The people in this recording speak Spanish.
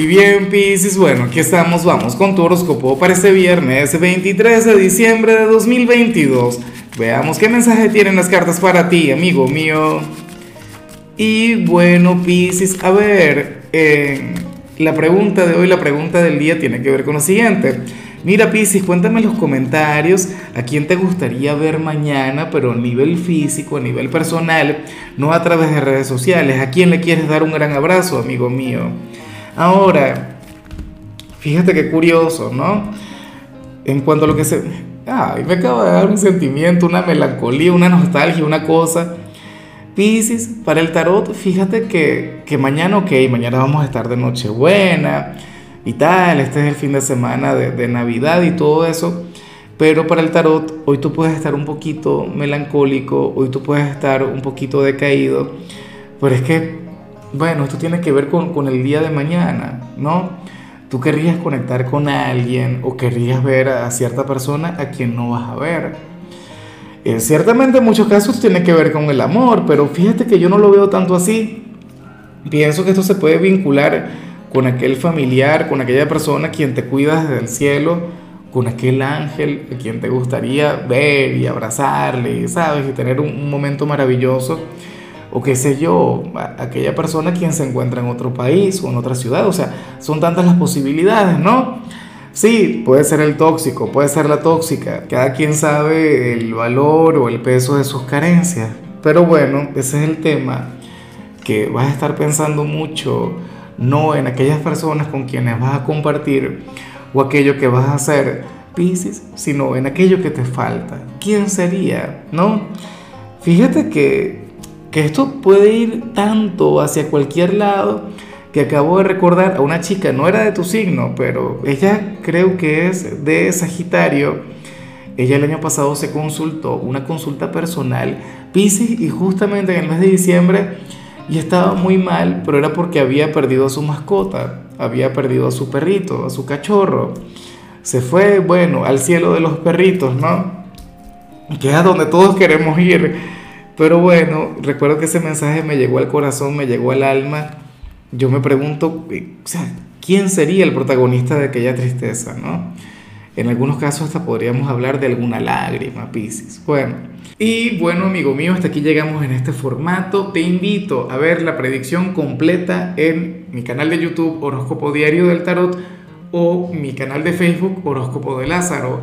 Y bien, Piscis, bueno, aquí estamos, vamos con tu horóscopo para este viernes 23 de diciembre de 2022. Veamos qué mensaje tienen las cartas para ti, amigo mío. Y bueno, Piscis, a ver, eh, la pregunta de hoy, la pregunta del día tiene que ver con lo siguiente. Mira, Piscis, cuéntame en los comentarios a quién te gustaría ver mañana, pero a nivel físico, a nivel personal, no a través de redes sociales. ¿A quién le quieres dar un gran abrazo, amigo mío? Ahora, fíjate qué curioso, ¿no? En cuanto a lo que se... Ay, me acaba de dar un sentimiento, una melancolía, una nostalgia, una cosa. Piscis, para el tarot, fíjate que, que mañana, ok, mañana vamos a estar de Nochebuena y tal, este es el fin de semana de, de Navidad y todo eso. Pero para el tarot, hoy tú puedes estar un poquito melancólico, hoy tú puedes estar un poquito decaído, pero es que bueno, esto tiene que ver con, el día de mañana, ¿no? Tú querrías conectar con alguien o querrías ver a cierta persona a quien no vas a ver. Eh, ciertamente en muchos casos tiene que ver con el amor, pero fíjate que yo no lo veo tanto así. Pienso que esto se puede vincular con aquel familiar, con aquella persona a quien te cuidas desde el cielo, con aquel ángel a quien te gustaría ver y abrazarle, ¿sabes? Y tener un momento maravilloso o qué sé yo, aquella persona quien se encuentra en otro país o en otra ciudad. O sea, son tantas las posibilidades, ¿no? Sí, puede ser el tóxico, puede ser la tóxica. Cada quien sabe el valor o el peso de sus carencias. Pero bueno, ese es el tema que vas a estar pensando mucho, no en aquellas personas con quienes vas a compartir o aquello que vas a hacer, Pisces, sino en aquello que te falta. ¿Quién sería? ¿No? Fíjate que que esto puede ir tanto hacia cualquier lado que acabo de recordar a una chica, no era de tu signo, pero ella creo que es de Sagitario. Ella el año pasado se consultó, una consulta personal, Pisces, y justamente en el mes de diciembre y estaba muy mal, pero era porque había perdido a su mascota, había perdido a su perrito, a su cachorro. Se fue, bueno, al cielo de los perritos, ¿no? Que es a donde todos queremos ir pero bueno, recuerdo que ese mensaje me llegó al corazón, me llegó al alma. Yo me pregunto, eh, o sea, ¿quién sería el protagonista de aquella tristeza, no? En algunos casos hasta podríamos hablar de alguna lágrima, Pisces. Bueno, y bueno, amigo mío, hasta aquí llegamos en este formato. Te invito a ver la predicción completa en mi canal de YouTube Horóscopo Diario del Tarot o mi canal de Facebook Horóscopo de Lázaro.